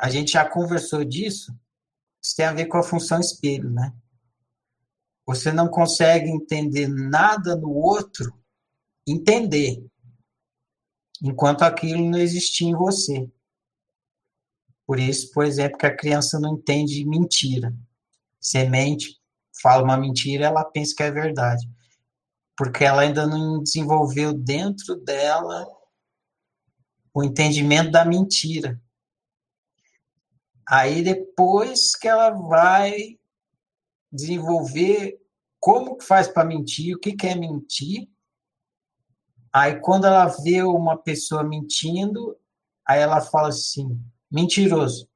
a gente já conversou disso, isso tem a ver com a função espelho, né? Você não consegue entender nada no outro, entender, enquanto aquilo não existia em você. Por isso, por exemplo, que a criança não entende mentira. Semente fala uma mentira, ela pensa que é verdade. Porque ela ainda não desenvolveu dentro dela o entendimento da mentira. Aí depois que ela vai desenvolver como que faz para mentir, o que, que é mentir. Aí quando ela vê uma pessoa mentindo, aí ela fala assim, mentiroso.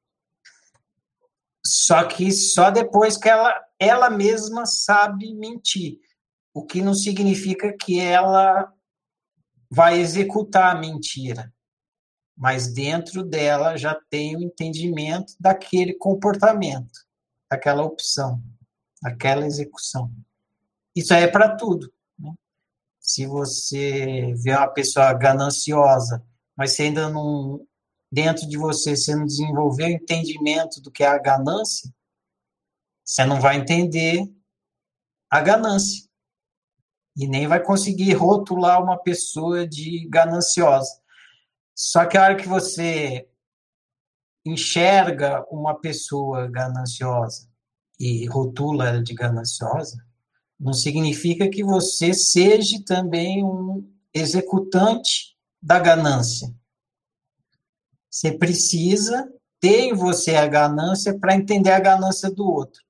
Só que só depois que ela, ela mesma sabe mentir. O que não significa que ela vai executar a mentira. Mas dentro dela já tem o entendimento daquele comportamento, daquela opção, daquela execução. Isso aí é para tudo. Né? Se você vê uma pessoa gananciosa, mas você ainda não, dentro de você, você não desenvolveu o entendimento do que é a ganância, você não vai entender a ganância. E nem vai conseguir rotular uma pessoa de gananciosa. Só que a hora que você enxerga uma pessoa gananciosa e rotula ela de gananciosa, não significa que você seja também um executante da ganância. Você precisa ter em você a ganância para entender a ganância do outro.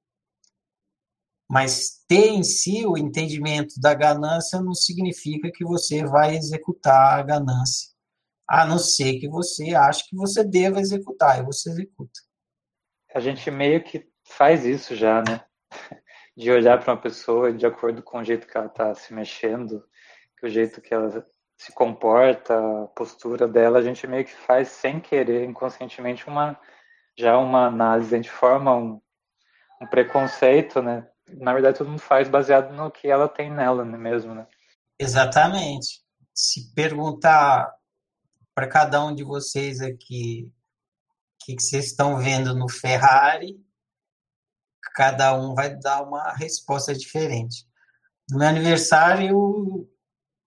Mas ter em si o entendimento da ganância não significa que você vai executar a ganância. A não ser que você ache que você deva executar, e você executa. A gente meio que faz isso já, né? de olhar para uma pessoa de acordo com o jeito que ela está se mexendo, que o jeito que ela se comporta, a postura dela, a gente meio que faz sem querer, inconscientemente, uma já uma análise, a gente forma um, um preconceito, né? Na verdade, todo mundo faz baseado no que ela tem nela né, mesmo, né? Exatamente. Se perguntar para cada um de vocês aqui o que, vocês estão vendo no Ferrari, cada um vai dar uma resposta diferente. No meu aniversário,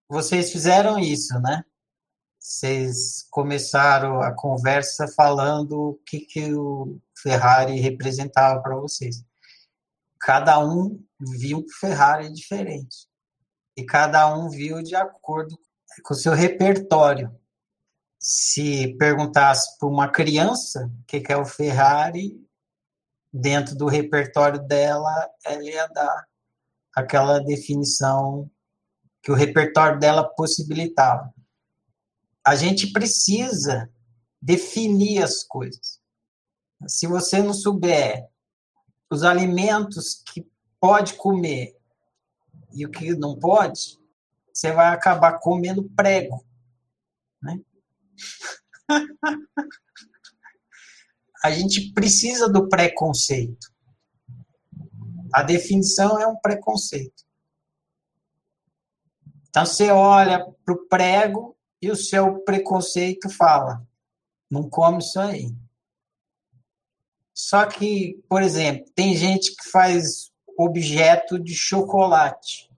vocês fizeram isso, né? Vocês começaram a conversa falando o que, que o Ferrari representava para vocês. Cada um viu o Ferrari diferente. E cada um viu de acordo com o seu repertório. Se perguntasse para uma criança o que, que é o Ferrari, dentro do repertório dela, ela ia dar aquela definição que o repertório dela possibilitava. A gente precisa definir as coisas. Se você não souber os alimentos que pode comer e o que não pode, você vai acabar comendo prego. A gente precisa do preconceito. A definição é um preconceito. Então você olha para o prego e o seu preconceito fala: não come isso aí. Só que, por exemplo, tem gente que faz objeto de chocolate.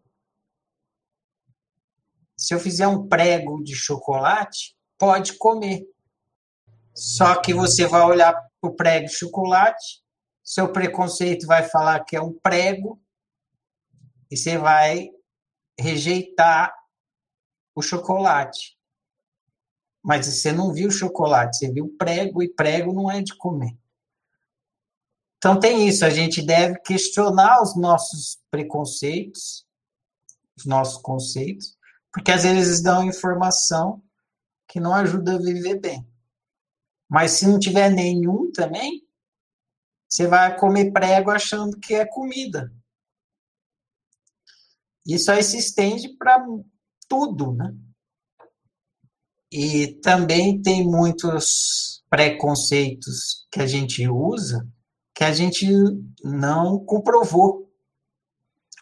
Se eu fizer um prego de chocolate, pode comer. Só que você vai olhar o prego de chocolate, seu preconceito vai falar que é um prego, e você vai rejeitar o chocolate. Mas você não viu chocolate, você viu prego, e prego não é de comer. Então tem isso, a gente deve questionar os nossos preconceitos, os nossos conceitos, porque às vezes dão informação que não ajuda a viver bem. Mas se não tiver nenhum também, você vai comer prego achando que é comida. Isso aí se estende para tudo, né? E também tem muitos preconceitos que a gente usa que a gente não comprovou.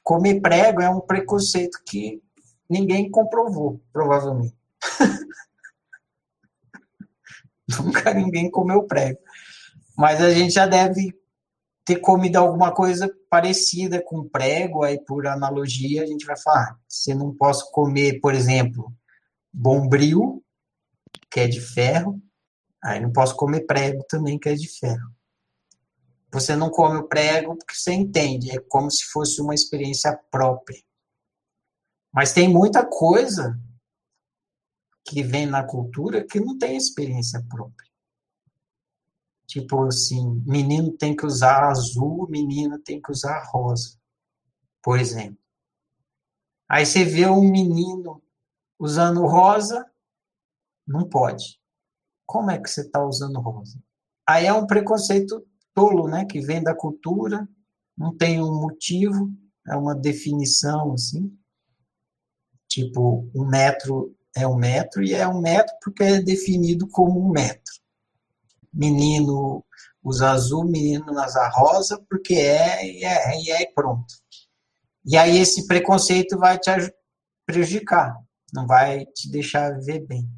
Comer prego é um preconceito que ninguém comprovou, provavelmente. Nunca ninguém comeu prego. Mas a gente já deve ter comido alguma coisa parecida com prego, aí por analogia a gente vai falar, você não posso comer, por exemplo, bombril, que é de ferro, aí não posso comer prego também, que é de ferro. Você não come o prego porque você entende, é como se fosse uma experiência própria. Mas tem muita coisa que vem na cultura que não tem experiência própria. Tipo assim, menino tem que usar azul, menina tem que usar rosa, por exemplo. Aí você vê um menino usando rosa, não pode. Como é que você está usando rosa? Aí é um preconceito tolo, né? Que vem da cultura, não tem um motivo, é uma definição assim. Tipo, um metro é um metro e é um metro porque é definido como um metro menino usa azul, menino usa rosa, porque é e é, e é pronto. E aí esse preconceito vai te prejudicar, não vai te deixar viver bem.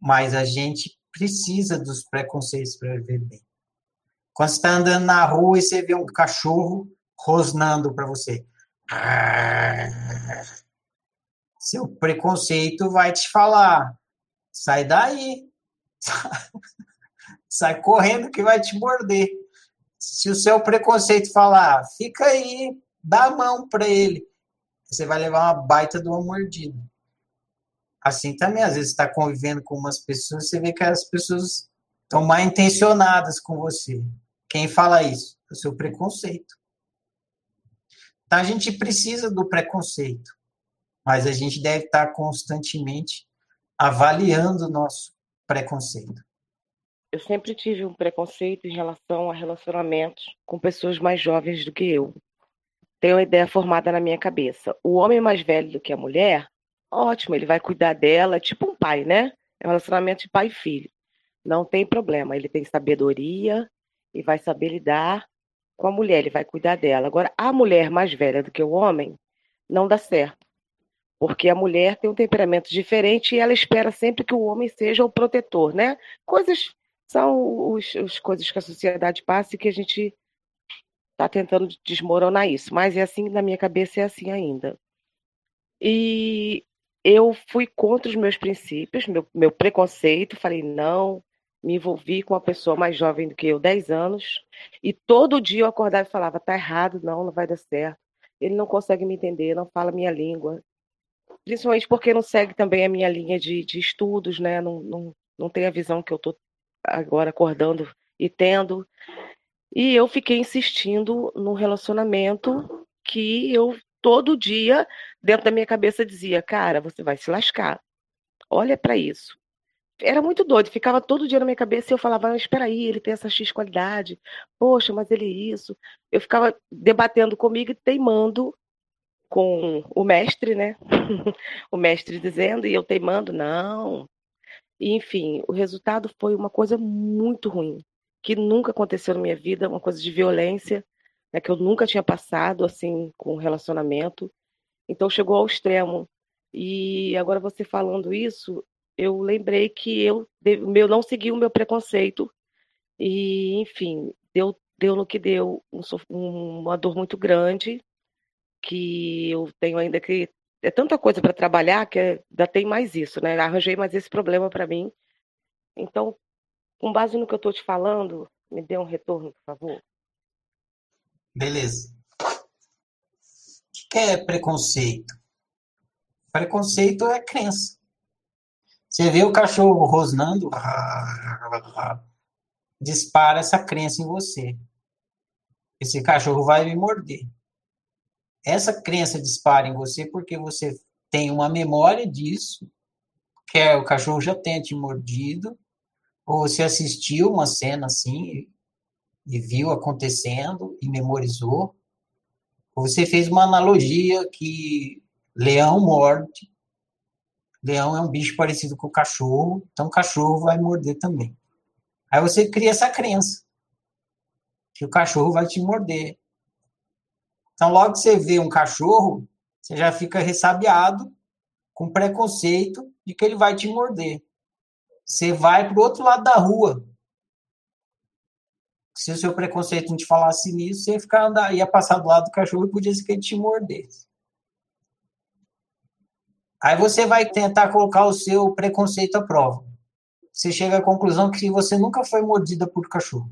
Mas a gente precisa dos preconceitos para viver bem. Quando você está andando na rua e você vê um cachorro rosnando para você, seu preconceito vai te falar: sai daí. sai correndo que vai te morder. Se o seu preconceito falar, fica aí, dá a mão para ele, você vai levar uma baita de uma mordida. Assim também, às vezes está convivendo com umas pessoas, você vê que as pessoas estão mal intencionadas com você. Quem fala isso? O seu preconceito. Então a gente precisa do preconceito, mas a gente deve estar constantemente avaliando o nosso preconceito eu sempre tive um preconceito em relação a relacionamentos com pessoas mais jovens do que eu. Tenho uma ideia formada na minha cabeça. O homem mais velho do que a mulher, ótimo, ele vai cuidar dela, tipo um pai, né? É um relacionamento de pai e filho. Não tem problema, ele tem sabedoria e vai saber lidar com a mulher, ele vai cuidar dela. Agora, a mulher mais velha do que o homem, não dá certo. Porque a mulher tem um temperamento diferente e ela espera sempre que o homem seja o protetor, né? Coisas são os, as coisas que a sociedade passa e que a gente está tentando desmoronar isso. Mas é assim, na minha cabeça é assim ainda. E eu fui contra os meus princípios, meu, meu preconceito, falei, não, me envolvi com uma pessoa mais jovem do que eu, 10 anos, e todo dia eu acordava e falava, tá errado, não, não vai dar certo. Ele não consegue me entender, não fala minha língua. Principalmente porque não segue também a minha linha de, de estudos, né? Não, não, não tem a visão que eu estou agora acordando e tendo. E eu fiquei insistindo no relacionamento que eu todo dia dentro da minha cabeça dizia, cara, você vai se lascar. Olha para isso. Era muito doido, ficava todo dia na minha cabeça e eu falava, espera aí, ele tem essa X qualidade. Poxa, mas ele é isso. Eu ficava debatendo comigo e teimando com o mestre, né? o mestre dizendo e eu teimando, não, enfim, o resultado foi uma coisa muito ruim, que nunca aconteceu na minha vida, uma coisa de violência, né, que eu nunca tinha passado assim com relacionamento. Então chegou ao extremo. E agora você falando isso, eu lembrei que eu, eu não segui o meu preconceito e, enfim, deu, deu no que deu, um, uma dor muito grande que eu tenho ainda que é tanta coisa para trabalhar que é, ainda tem mais isso, né? Arranjei mais esse problema para mim. Então, com base no que eu estou te falando, me dê um retorno, por favor. Beleza. O que é preconceito? Preconceito é crença. Você vê o cachorro rosnando, dispara essa crença em você. Esse cachorro vai me morder essa crença dispara em você porque você tem uma memória disso, que é o cachorro já tenha te mordido, ou você assistiu uma cena assim e viu acontecendo e memorizou, ou você fez uma analogia que leão morde, leão é um bicho parecido com o cachorro, então o cachorro vai morder também. Aí você cria essa crença que o cachorro vai te morder. Então, logo que você vê um cachorro, você já fica ressabiado, com preconceito de que ele vai te morder. Você vai para o outro lado da rua. Se o seu preconceito não te falasse nisso, você ia ficar andar, ia passar do lado do cachorro e podia ser que ele te mordesse. Aí você vai tentar colocar o seu preconceito à prova. Você chega à conclusão que você nunca foi mordida por cachorro.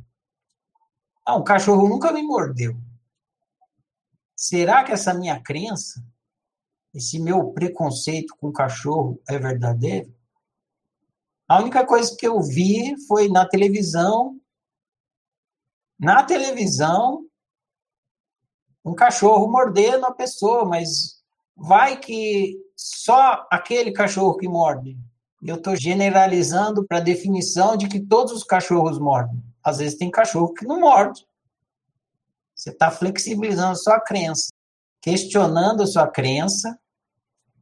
Ah, um cachorro nunca me mordeu. Será que essa minha crença, esse meu preconceito com cachorro é verdadeiro? A única coisa que eu vi foi na televisão. Na televisão, um cachorro mordendo a pessoa, mas vai que só aquele cachorro que morde. Eu estou generalizando para a definição de que todos os cachorros mordem. Às vezes tem cachorro que não morde. Você está flexibilizando sua crença, questionando sua crença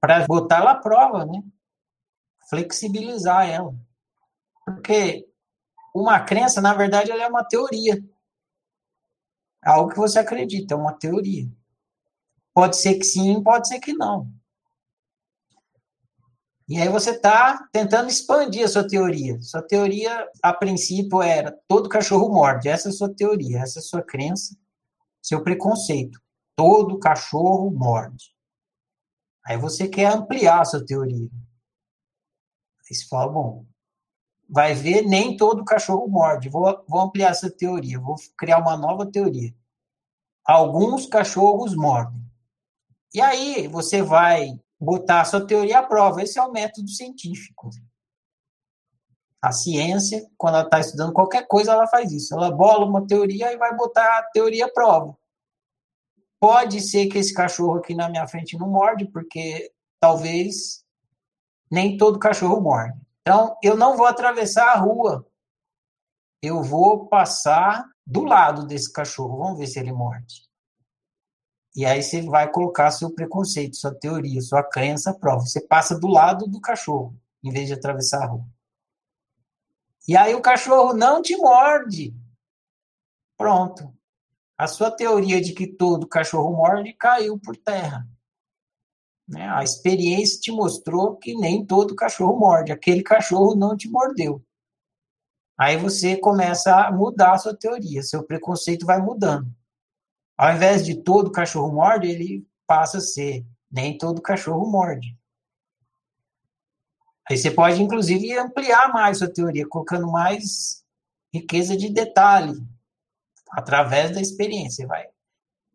para botar ela à prova, né? Flexibilizar ela. Porque uma crença, na verdade, ela é uma teoria. Algo que você acredita, é uma teoria. Pode ser que sim, pode ser que não. E aí você está tentando expandir a sua teoria. Sua teoria, a princípio, era todo cachorro morde. Essa é a sua teoria, essa é a sua crença, seu preconceito. Todo cachorro morde. Aí você quer ampliar a sua teoria. Aí você fala, bom, vai ver, nem todo cachorro morde. Vou, vou ampliar essa teoria, vou criar uma nova teoria. Alguns cachorros mordem. E aí você vai botar a sua teoria à prova. Esse é o método científico. A ciência, quando ela está estudando qualquer coisa, ela faz isso. Ela bola uma teoria e vai botar a teoria à prova. Pode ser que esse cachorro aqui na minha frente não morde, porque talvez nem todo cachorro morde. Então, eu não vou atravessar a rua. Eu vou passar do lado desse cachorro. Vamos ver se ele morde. E aí você vai colocar seu preconceito, sua teoria, sua crença à prova. Você passa do lado do cachorro, em vez de atravessar a rua. E aí o cachorro não te morde. Pronto. A sua teoria de que todo cachorro morde caiu por terra. Né? A experiência te mostrou que nem todo cachorro morde. Aquele cachorro não te mordeu. Aí você começa a mudar a sua teoria, seu preconceito vai mudando. Ao invés de todo cachorro morde, ele passa a ser nem todo cachorro morde. Aí você pode, inclusive, ampliar mais sua teoria, colocando mais riqueza de detalhe através da experiência. Vai.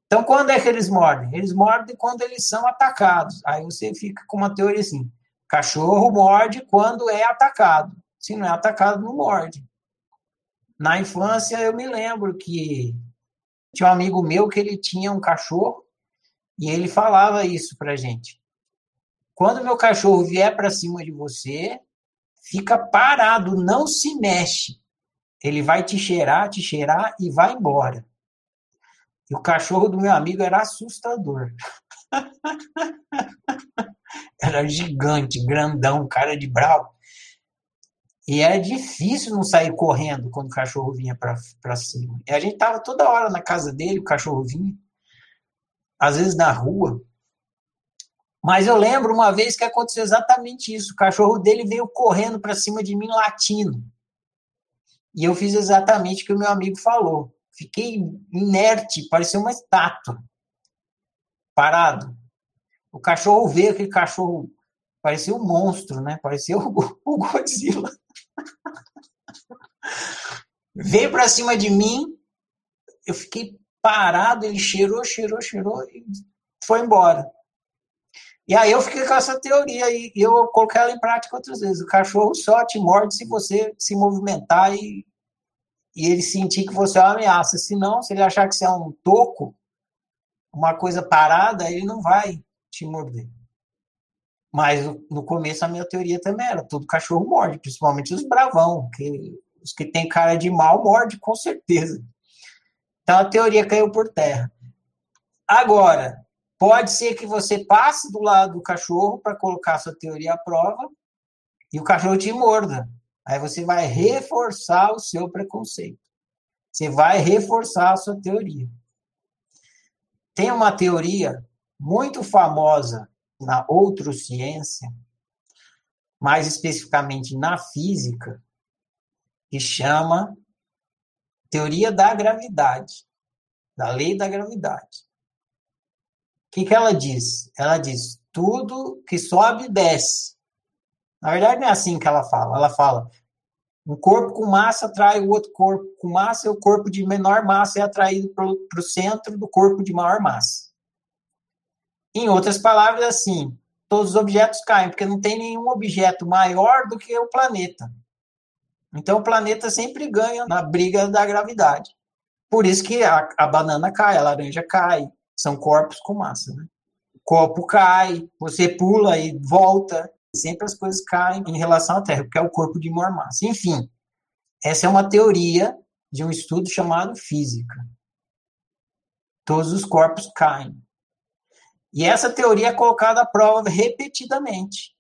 Então, quando é que eles mordem? Eles mordem quando eles são atacados. Aí você fica com uma teoria assim: cachorro morde quando é atacado. Se não é atacado, não morde. Na infância, eu me lembro que tinha um amigo meu que ele tinha um cachorro e ele falava isso pra gente. Quando meu cachorro vier para cima de você, fica parado, não se mexe. Ele vai te cheirar, te cheirar e vai embora. E o cachorro do meu amigo era assustador. era gigante, grandão, cara de bravo. E era difícil não sair correndo quando o cachorro vinha para cima. E a gente tava toda hora na casa dele, o cachorro vinha. Às vezes na rua. Mas eu lembro uma vez que aconteceu exatamente isso. O cachorro dele veio correndo para cima de mim latindo. E eu fiz exatamente o que o meu amigo falou. Fiquei inerte, parecia uma estátua. Parado. O cachorro veio, aquele cachorro parecia um monstro, né? Parecia o, o Godzilla. Veio para cima de mim, eu fiquei parado, ele cheirou, cheirou, cheirou e foi embora. E aí eu fiquei com essa teoria e eu coloquei ela em prática outras vezes. O cachorro só te morde se você se movimentar e, e ele sentir que você é uma ameaça. Se não, se ele achar que você é um toco, uma coisa parada, ele não vai te morder. Mas no começo a minha teoria também era todo cachorro morde, principalmente os bravão, que os que têm cara de mal morde com certeza. Então a teoria caiu por terra. Agora, pode ser que você passe do lado do cachorro para colocar sua teoria à prova e o cachorro te morda. Aí você vai reforçar o seu preconceito. Você vai reforçar a sua teoria. Tem uma teoria muito famosa na outrociência, mais especificamente na física, que chama teoria da gravidade, da lei da gravidade. Que, que ela diz? Ela diz: tudo que sobe desce. Na verdade, não é assim que ela fala. Ela fala: um corpo com massa atrai o outro corpo com massa, e o corpo de menor massa é atraído para o centro do corpo de maior massa. Em outras palavras, assim, todos os objetos caem, porque não tem nenhum objeto maior do que o planeta. Então o planeta sempre ganha na briga da gravidade. Por isso que a, a banana cai, a laranja cai, são corpos com massa. Né? O copo cai, você pula e volta, sempre as coisas caem em relação à Terra, porque é o corpo de maior massa. Enfim, essa é uma teoria de um estudo chamado física. Todos os corpos caem. E essa teoria é colocada à prova repetidamente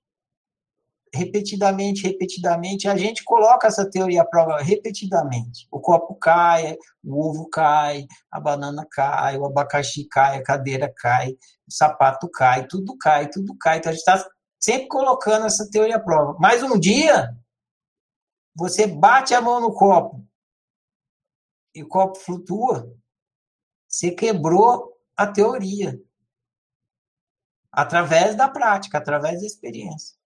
repetidamente, repetidamente, a gente coloca essa teoria à prova repetidamente. O copo cai, o ovo cai, a banana cai, o abacaxi cai, a cadeira cai, o sapato cai, tudo cai, tudo cai. Então a gente está sempre colocando essa teoria à prova. Mas um dia, você bate a mão no copo e o copo flutua, você quebrou a teoria. Através da prática, através da experiência.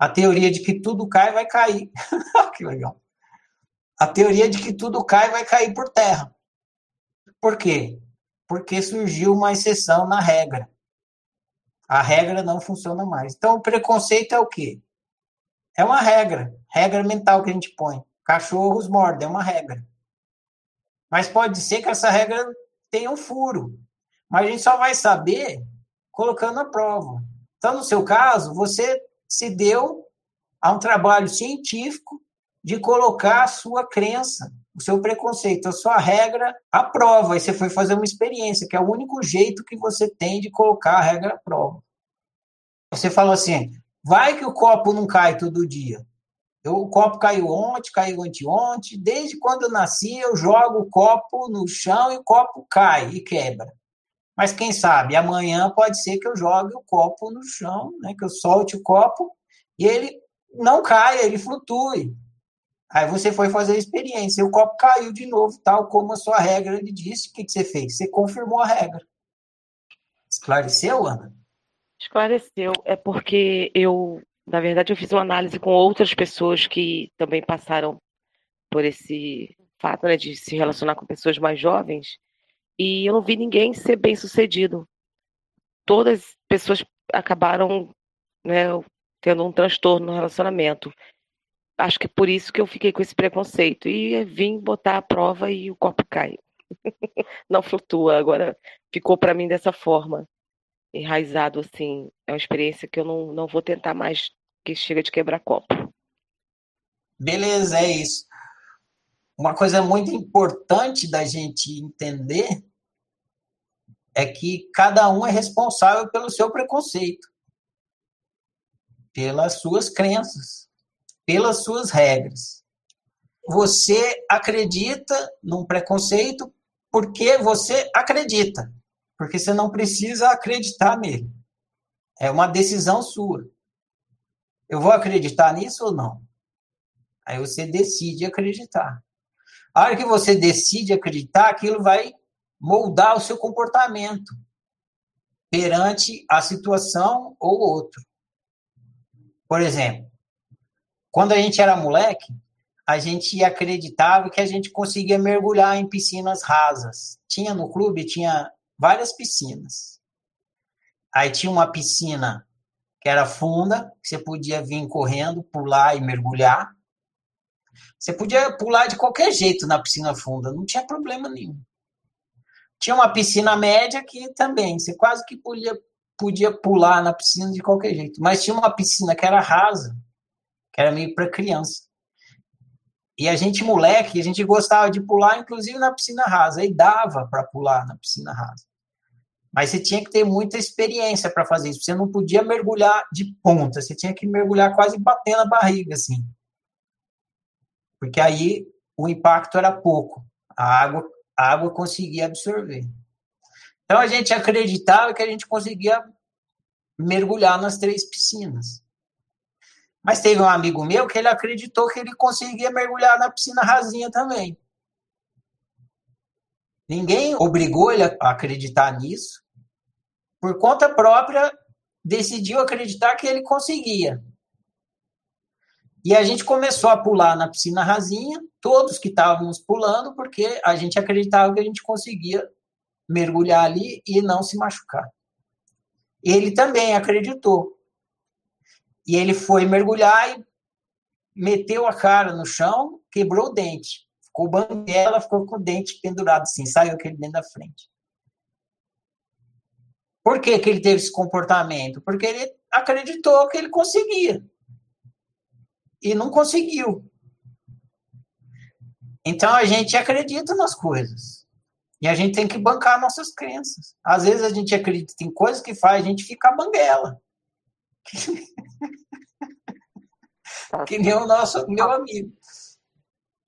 A teoria de que tudo cai vai cair. que legal. A teoria de que tudo cai vai cair por terra. Por quê? Porque surgiu uma exceção na regra. A regra não funciona mais. Então, o preconceito é o quê? É uma regra. Regra mental que a gente põe. Cachorros mordem, é uma regra. Mas pode ser que essa regra tenha um furo. Mas a gente só vai saber colocando a prova. Então, no seu caso, você se deu a um trabalho científico de colocar a sua crença, o seu preconceito, a sua regra à prova. E você foi fazer uma experiência, que é o único jeito que você tem de colocar a regra à prova. Você falou assim: vai que o copo não cai todo dia. Eu, o copo caiu ontem, caiu anteontem. Desde quando eu nasci, eu jogo o copo no chão e o copo cai e quebra. Mas quem sabe, amanhã pode ser que eu jogue o copo no chão, né, que eu solte o copo e ele não caia, ele flutue. Aí você foi fazer a experiência, e o copo caiu de novo, tal como a sua regra lhe disse. O que, que você fez? Você confirmou a regra. Esclareceu, Ana? Esclareceu. É porque eu, na verdade, eu fiz uma análise com outras pessoas que também passaram por esse fato né, de se relacionar com pessoas mais jovens e eu não vi ninguém ser bem sucedido. Todas as pessoas acabaram né, tendo um transtorno no relacionamento. Acho que é por isso que eu fiquei com esse preconceito. E vim botar a prova e o copo cai. não flutua. Agora ficou para mim dessa forma. Enraizado assim. É uma experiência que eu não, não vou tentar mais, que chega de quebrar copo. Beleza, é isso. Uma coisa muito importante da gente entender é que cada um é responsável pelo seu preconceito, pelas suas crenças, pelas suas regras. Você acredita num preconceito porque você acredita, porque você não precisa acreditar nele. É uma decisão sua. Eu vou acreditar nisso ou não? Aí você decide acreditar. A hora que você decide acreditar, aquilo vai moldar o seu comportamento perante a situação ou outro. Por exemplo, quando a gente era moleque, a gente acreditava que a gente conseguia mergulhar em piscinas rasas. Tinha no clube, tinha várias piscinas. Aí tinha uma piscina que era funda, que você podia vir correndo, pular e mergulhar. Você podia pular de qualquer jeito na piscina funda, não tinha problema nenhum. Tinha uma piscina média que também, você quase que podia, podia pular na piscina de qualquer jeito. Mas tinha uma piscina que era rasa, que era meio para criança. E a gente, moleque, a gente gostava de pular, inclusive na piscina rasa. E dava para pular na piscina rasa. Mas você tinha que ter muita experiência para fazer isso. Você não podia mergulhar de ponta, você tinha que mergulhar quase batendo a barriga, assim. Porque aí o impacto era pouco. A água a água conseguia absorver. Então a gente acreditava que a gente conseguia mergulhar nas três piscinas. Mas teve um amigo meu que ele acreditou que ele conseguia mergulhar na piscina rasinha também. Ninguém obrigou ele a acreditar nisso. Por conta própria, decidiu acreditar que ele conseguia. E a gente começou a pular na piscina rasinha, todos que estávamos pulando, porque a gente acreditava que a gente conseguia mergulhar ali e não se machucar. Ele também acreditou. E ele foi mergulhar e meteu a cara no chão, quebrou o dente. Ficou banguela, ficou com o dente pendurado assim, saiu aquele dente da frente. Por que, que ele teve esse comportamento? Porque ele acreditou que ele conseguia. E não conseguiu. Então a gente acredita nas coisas. E a gente tem que bancar nossas crenças. Às vezes a gente acredita em coisas que faz a gente ficar banguela. que nem o nosso meu amigo.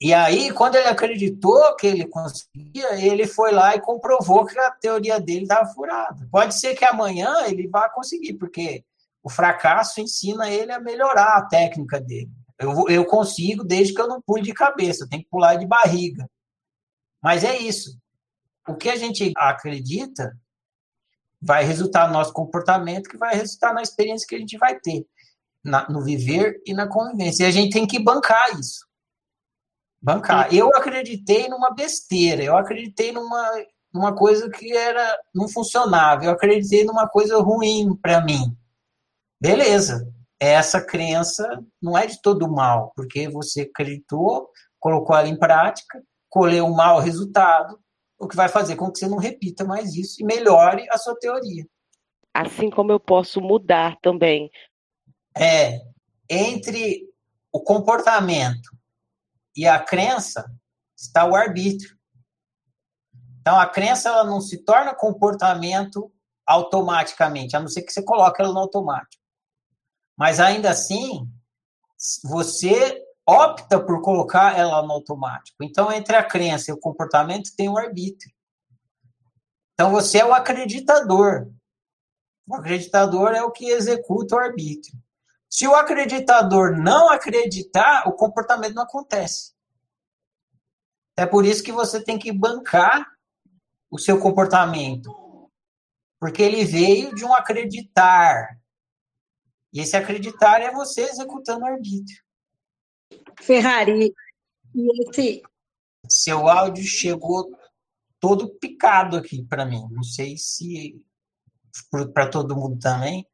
E aí, quando ele acreditou que ele conseguia, ele foi lá e comprovou que a teoria dele estava furada. Pode ser que amanhã ele vá conseguir, porque o fracasso ensina ele a melhorar a técnica dele. Eu, eu consigo desde que eu não pule de cabeça, eu tenho que pular de barriga. Mas é isso. O que a gente acredita vai resultar no nosso comportamento, que vai resultar na experiência que a gente vai ter, na, no viver e na convivência. E a gente tem que bancar isso. Bancar. Eu acreditei numa besteira, eu acreditei numa, numa coisa que era não funcionava, eu acreditei numa coisa ruim para mim. Beleza. Essa crença não é de todo mal, porque você acreditou, colocou ela em prática, colheu um mau resultado, o que vai fazer com que você não repita mais isso e melhore a sua teoria. Assim como eu posso mudar também. É, entre o comportamento e a crença está o arbítrio. Então, a crença ela não se torna comportamento automaticamente, a não ser que você coloque ela no automático. Mas ainda assim, você opta por colocar ela no automático. Então, entre a crença e o comportamento tem o arbítrio. Então, você é o acreditador. O acreditador é o que executa o arbítrio. Se o acreditador não acreditar, o comportamento não acontece. É por isso que você tem que bancar o seu comportamento. Porque ele veio de um acreditar. E esse acreditar é você executando o arbítrio. Ferrari, e esse. Seu áudio chegou todo picado aqui para mim. Não sei se para todo mundo também,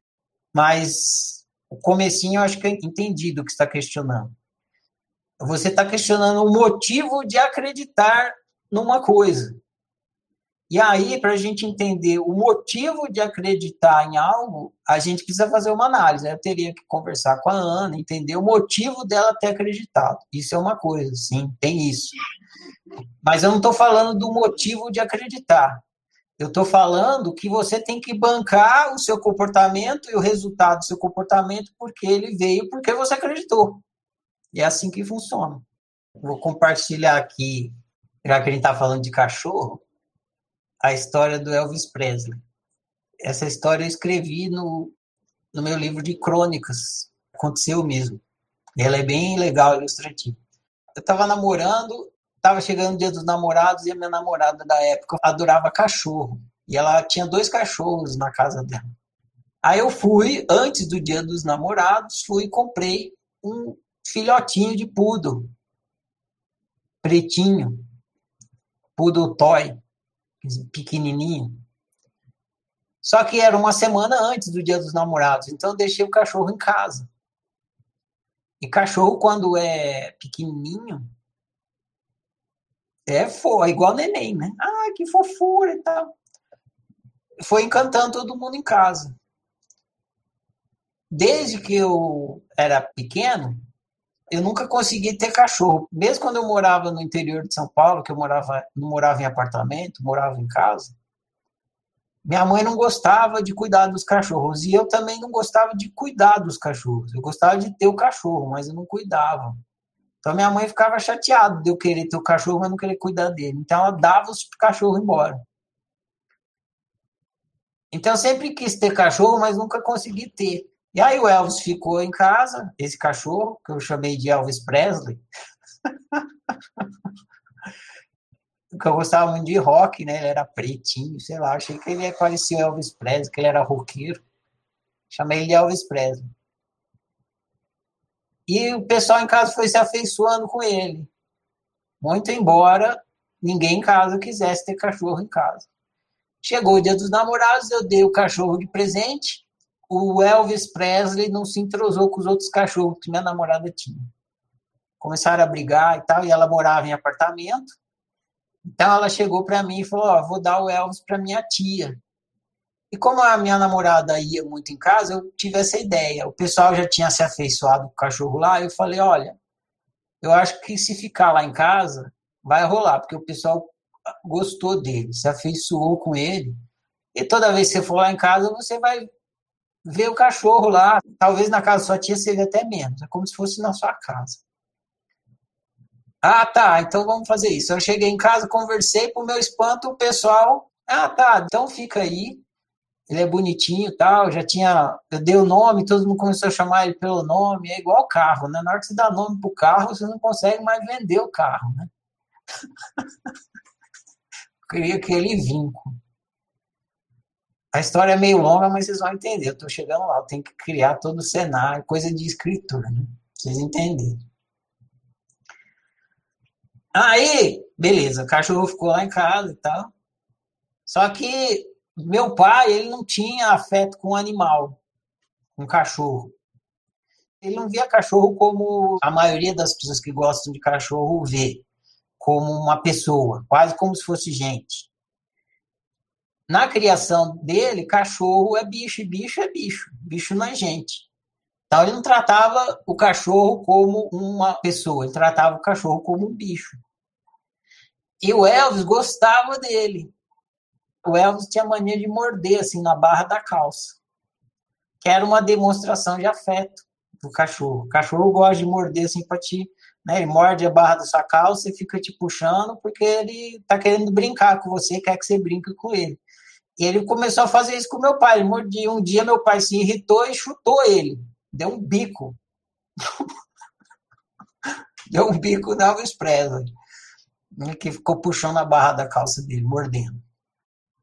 mas o comecinho eu acho que é entendido o que está questionando. Você está questionando o motivo de acreditar numa coisa. E aí, para a gente entender o motivo de acreditar em algo, a gente precisa fazer uma análise. Eu teria que conversar com a Ana, entender o motivo dela ter acreditado. Isso é uma coisa, sim, tem isso. Mas eu não estou falando do motivo de acreditar. Eu estou falando que você tem que bancar o seu comportamento e o resultado do seu comportamento porque ele veio porque você acreditou. E é assim que funciona. Vou compartilhar aqui, já que a gente está falando de cachorro, a história do Elvis Presley. Essa história eu escrevi no, no meu livro de crônicas. Aconteceu mesmo. Ela é bem legal, ilustrativa. Eu estava namorando Tava chegando o dia dos namorados e a minha namorada da época adorava cachorro. E ela tinha dois cachorros na casa dela. Aí eu fui, antes do dia dos namorados, fui e comprei um filhotinho de poodle. Pretinho. Poodle toy. Pequenininho. Só que era uma semana antes do dia dos namorados. Então eu deixei o cachorro em casa. E cachorro, quando é pequenininho, é, foi, igual neném, né? Ah, que fofura e tal. Foi encantando todo mundo em casa. Desde que eu era pequeno, eu nunca consegui ter cachorro. Mesmo quando eu morava no interior de São Paulo, que eu morava, não morava em apartamento, morava em casa, minha mãe não gostava de cuidar dos cachorros. E eu também não gostava de cuidar dos cachorros. Eu gostava de ter o cachorro, mas eu não cuidava. Então minha mãe ficava chateada de eu querer ter o cachorro, mas não querer cuidar dele. Então ela dava os cachorros embora. Então eu sempre quis ter cachorro, mas nunca consegui ter. E aí o Elvis ficou em casa, esse cachorro, que eu chamei de Elvis Presley. porque eu gostava muito de rock, né? Ele era pretinho, sei lá, achei que ele parecia Elvis Presley, que ele era roqueiro. Chamei ele de Elvis Presley. E o pessoal em casa foi se afeiçoando com ele. Muito embora ninguém em casa quisesse ter cachorro em casa. Chegou o dia dos namorados, eu dei o cachorro de presente. O Elvis Presley não se entrosou com os outros cachorros que minha namorada tinha. Começaram a brigar e tal, e ela morava em apartamento. Então ela chegou para mim e falou: Ó, vou dar o Elvis para minha tia. E como a minha namorada ia muito em casa, eu tive essa ideia. O pessoal já tinha se afeiçoado com o cachorro lá. Eu falei: olha, eu acho que se ficar lá em casa, vai rolar, porque o pessoal gostou dele, se afeiçoou com ele. E toda vez que você for lá em casa, você vai ver o cachorro lá. Talvez na casa da sua tia seja até menos. É como se fosse na sua casa. Ah, tá, então vamos fazer isso. Eu cheguei em casa, conversei, pro meu espanto, o pessoal. Ah, tá, então fica aí ele é bonitinho tal, já tinha, eu dei o nome, todo mundo começou a chamar ele pelo nome, é igual carro, né? Na hora que você dá nome pro carro, você não consegue mais vender o carro, né? Queria aquele vinco. A história é meio longa, mas vocês vão entender. Eu tô chegando lá, eu tenho que criar todo o cenário, coisa de escritor, né? Vocês entenderem. Aí, beleza, o cachorro ficou lá em casa e tal. Só que meu pai, ele não tinha afeto com animal, com cachorro. Ele não via cachorro como a maioria das pessoas que gostam de cachorro vê, como uma pessoa, quase como se fosse gente. Na criação dele, cachorro é bicho e bicho é bicho. Bicho não é gente. Então ele não tratava o cachorro como uma pessoa, ele tratava o cachorro como um bicho. E o Elvis gostava dele o Elvis tinha mania de morder assim na barra da calça, que era uma demonstração de afeto do cachorro. O cachorro gosta de morder assim para ti, né? Ele morde a barra da sua calça e fica te puxando porque ele tá querendo brincar com você, quer que você brinque com ele. E ele começou a fazer isso com meu pai. Mordia. Um dia meu pai se irritou e chutou ele. Deu um bico. Deu um bico na Elvis Presley. Que ficou puxando a barra da calça dele, mordendo.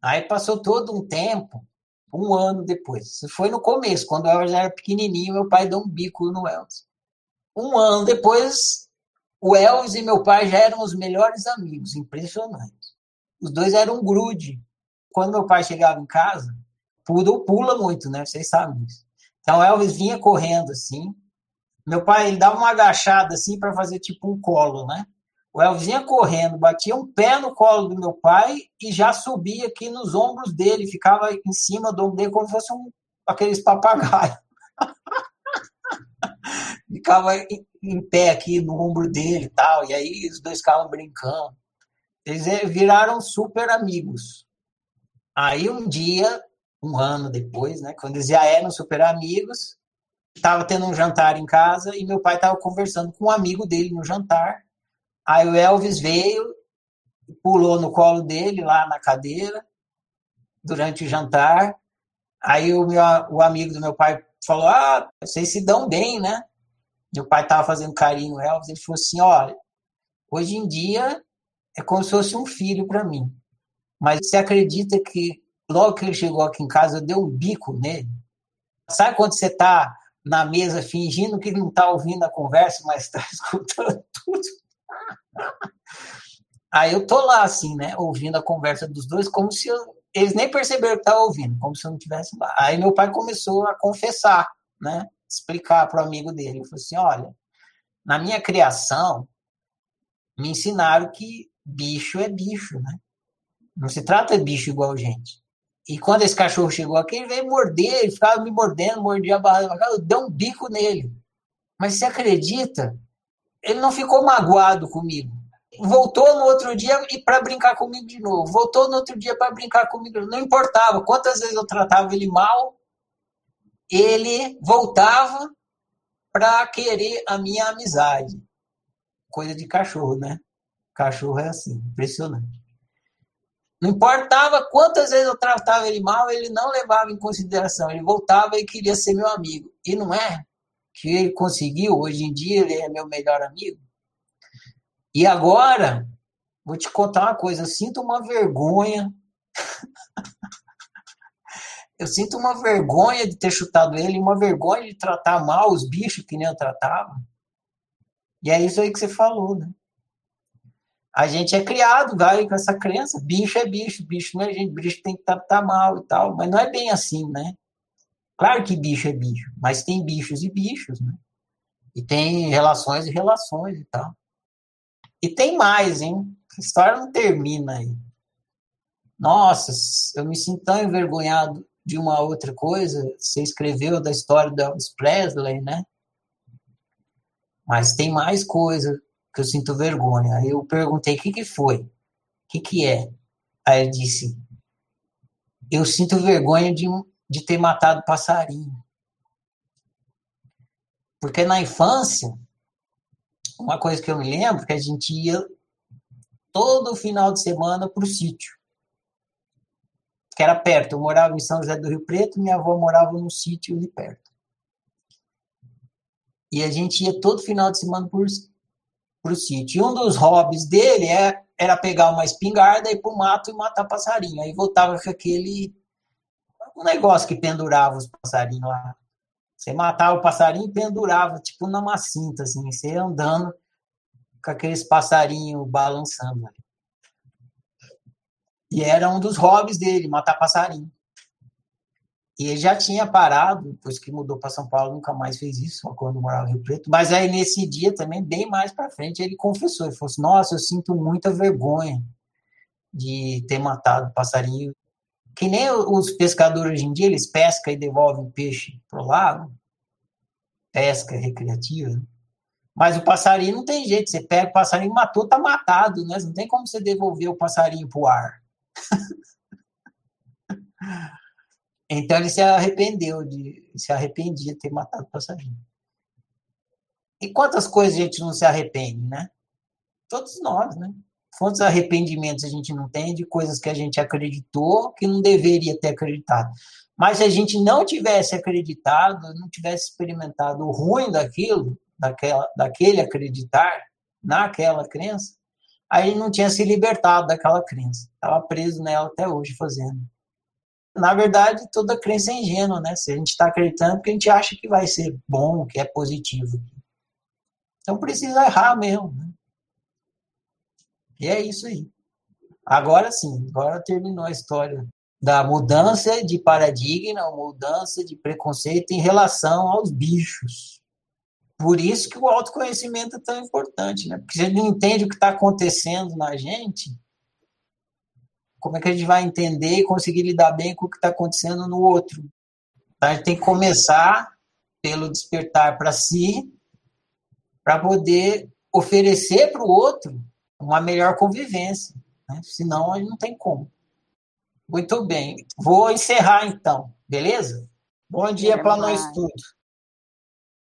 Aí passou todo um tempo, um ano depois. Isso foi no começo, quando o Elvis era pequenininho, meu pai deu um bico no Elvis. Um ano depois, o Elvis e meu pai já eram os melhores amigos, impressionante. Os dois eram um grude. Quando meu pai chegava em casa, poodle pula muito, né? Vocês sabem disso. Então, Elvis vinha correndo assim. Meu pai, ele dava uma agachada assim para fazer tipo um colo, né? O Elvis vinha correndo, batia um pé no colo do meu pai e já subia aqui nos ombros dele, ficava em cima do ombro dele como se fosse um, aqueles papagaios. ficava em, em, pé aqui no ombro dele e tal, e aí os dois ficavam brincando. Eles eh, viraram super amigos. Aí um dia, um ano depois, né, quando eles já eram super amigos, estava tendo um jantar em casa e meu pai estava conversando com um amigo dele no jantar Aí o Elvis veio, pulou no colo dele lá na cadeira durante o jantar. Aí o, meu, o amigo do meu pai falou: Ah, vocês se dão bem, né? Meu pai estava fazendo carinho no Elvis. Ele falou assim: Olha, hoje em dia é como se fosse um filho para mim. Mas você acredita que logo que ele chegou aqui em casa, eu dei um bico nele? Sabe quando você está na mesa fingindo que não está ouvindo a conversa, mas está escutando tudo? Aí eu tô lá, assim, né, ouvindo a conversa dos dois, como se eu, eles nem perceberam que estavam ouvindo, como se eu não tivesse lá. Aí meu pai começou a confessar, né, explicar para o amigo dele. Ele falou assim: olha, na minha criação, me ensinaram que bicho é bicho, né? Não se trata de bicho igual gente. E quando esse cachorro chegou aqui, ele veio morder, ele ficava me mordendo, mordia a barra eu dei um bico nele. Mas você acredita ele não ficou magoado comigo. Voltou no outro dia e para brincar comigo de novo. Voltou no outro dia para brincar comigo. Não importava quantas vezes eu tratava ele mal, ele voltava para querer a minha amizade. Coisa de cachorro, né? Cachorro é assim, impressionante. Não importava quantas vezes eu tratava ele mal, ele não levava em consideração. Ele voltava e queria ser meu amigo. E não é que ele conseguiu, hoje em dia ele é meu melhor amigo. E agora, Vou te contar uma coisa, eu sinto uma vergonha. eu sinto uma vergonha de ter chutado ele, uma vergonha de tratar mal os bichos que nem eu tratava. E é isso aí que você falou, né? A gente é criado, vai com essa crença, bicho é bicho, bicho não é gente, bicho tem que tratar mal e tal, mas não é bem assim, né? Claro que bicho é bicho, mas tem bichos e bichos, né? E tem relações e relações e tal. E tem mais, hein? A história não termina aí. Nossa, eu me sinto tão envergonhado de uma outra coisa. Você escreveu da história do Elvis Presley, né? Mas tem mais coisa que eu sinto vergonha. Aí eu perguntei o que, que foi, o que, que é. Aí ele disse: Eu sinto vergonha de, de ter matado passarinho. Porque na infância, uma coisa que eu me lembro que a gente ia todo final de semana para o sítio, que era perto. Eu morava em São José do Rio Preto, minha avó morava no sítio ali perto. E a gente ia todo final de semana para o sítio. E um dos hobbies dele é, era pegar uma espingarda, ir para o mato e matar passarinho. Aí voltava com aquele um negócio que pendurava os passarinhos lá. Você matava o passarinho e pendurava, tipo numa cinta, assim, você andando com aqueles passarinhos balançando. E era um dos hobbies dele, matar passarinho. E ele já tinha parado, depois que mudou para São Paulo, nunca mais fez isso, quando morava em Rio Preto. Mas aí, nesse dia também, bem mais para frente, ele confessou. Ele falou assim, nossa, eu sinto muita vergonha de ter matado passarinho. Que nem os pescadores hoje em dia, eles pescam e devolvem peixe pro lago. Pesca recreativa. Mas o passarinho não tem jeito. Você pega o passarinho, matou, tá matado, né? Não tem como você devolver o passarinho pro ar. Então ele se arrependeu de se arrependia de ter matado o passarinho. E quantas coisas a gente não se arrepende, né? Todos nós, né? Quantos arrependimentos a gente não tem de coisas que a gente acreditou que não deveria ter acreditado. Mas se a gente não tivesse acreditado, não tivesse experimentado o ruim daquilo, daquela, daquele acreditar naquela crença, aí não tinha se libertado daquela crença. Estava preso nela até hoje fazendo na verdade, toda crença é ingênua, né? Se a gente está acreditando porque a gente acha que vai ser bom, que é positivo. Então precisa errar mesmo. Né? E é isso aí. Agora sim, agora terminou a história da mudança de paradigma, mudança de preconceito em relação aos bichos. Por isso que o autoconhecimento é tão importante, né? Porque a gente não entende o que está acontecendo na gente, como é que a gente vai entender e conseguir lidar bem com o que está acontecendo no outro? Então, a gente tem que começar pelo despertar para si, para poder oferecer para o outro uma melhor convivência. Né? Senão, a gente não tem como. Muito bem. Vou encerrar então, beleza? Bom dia para nós tudo.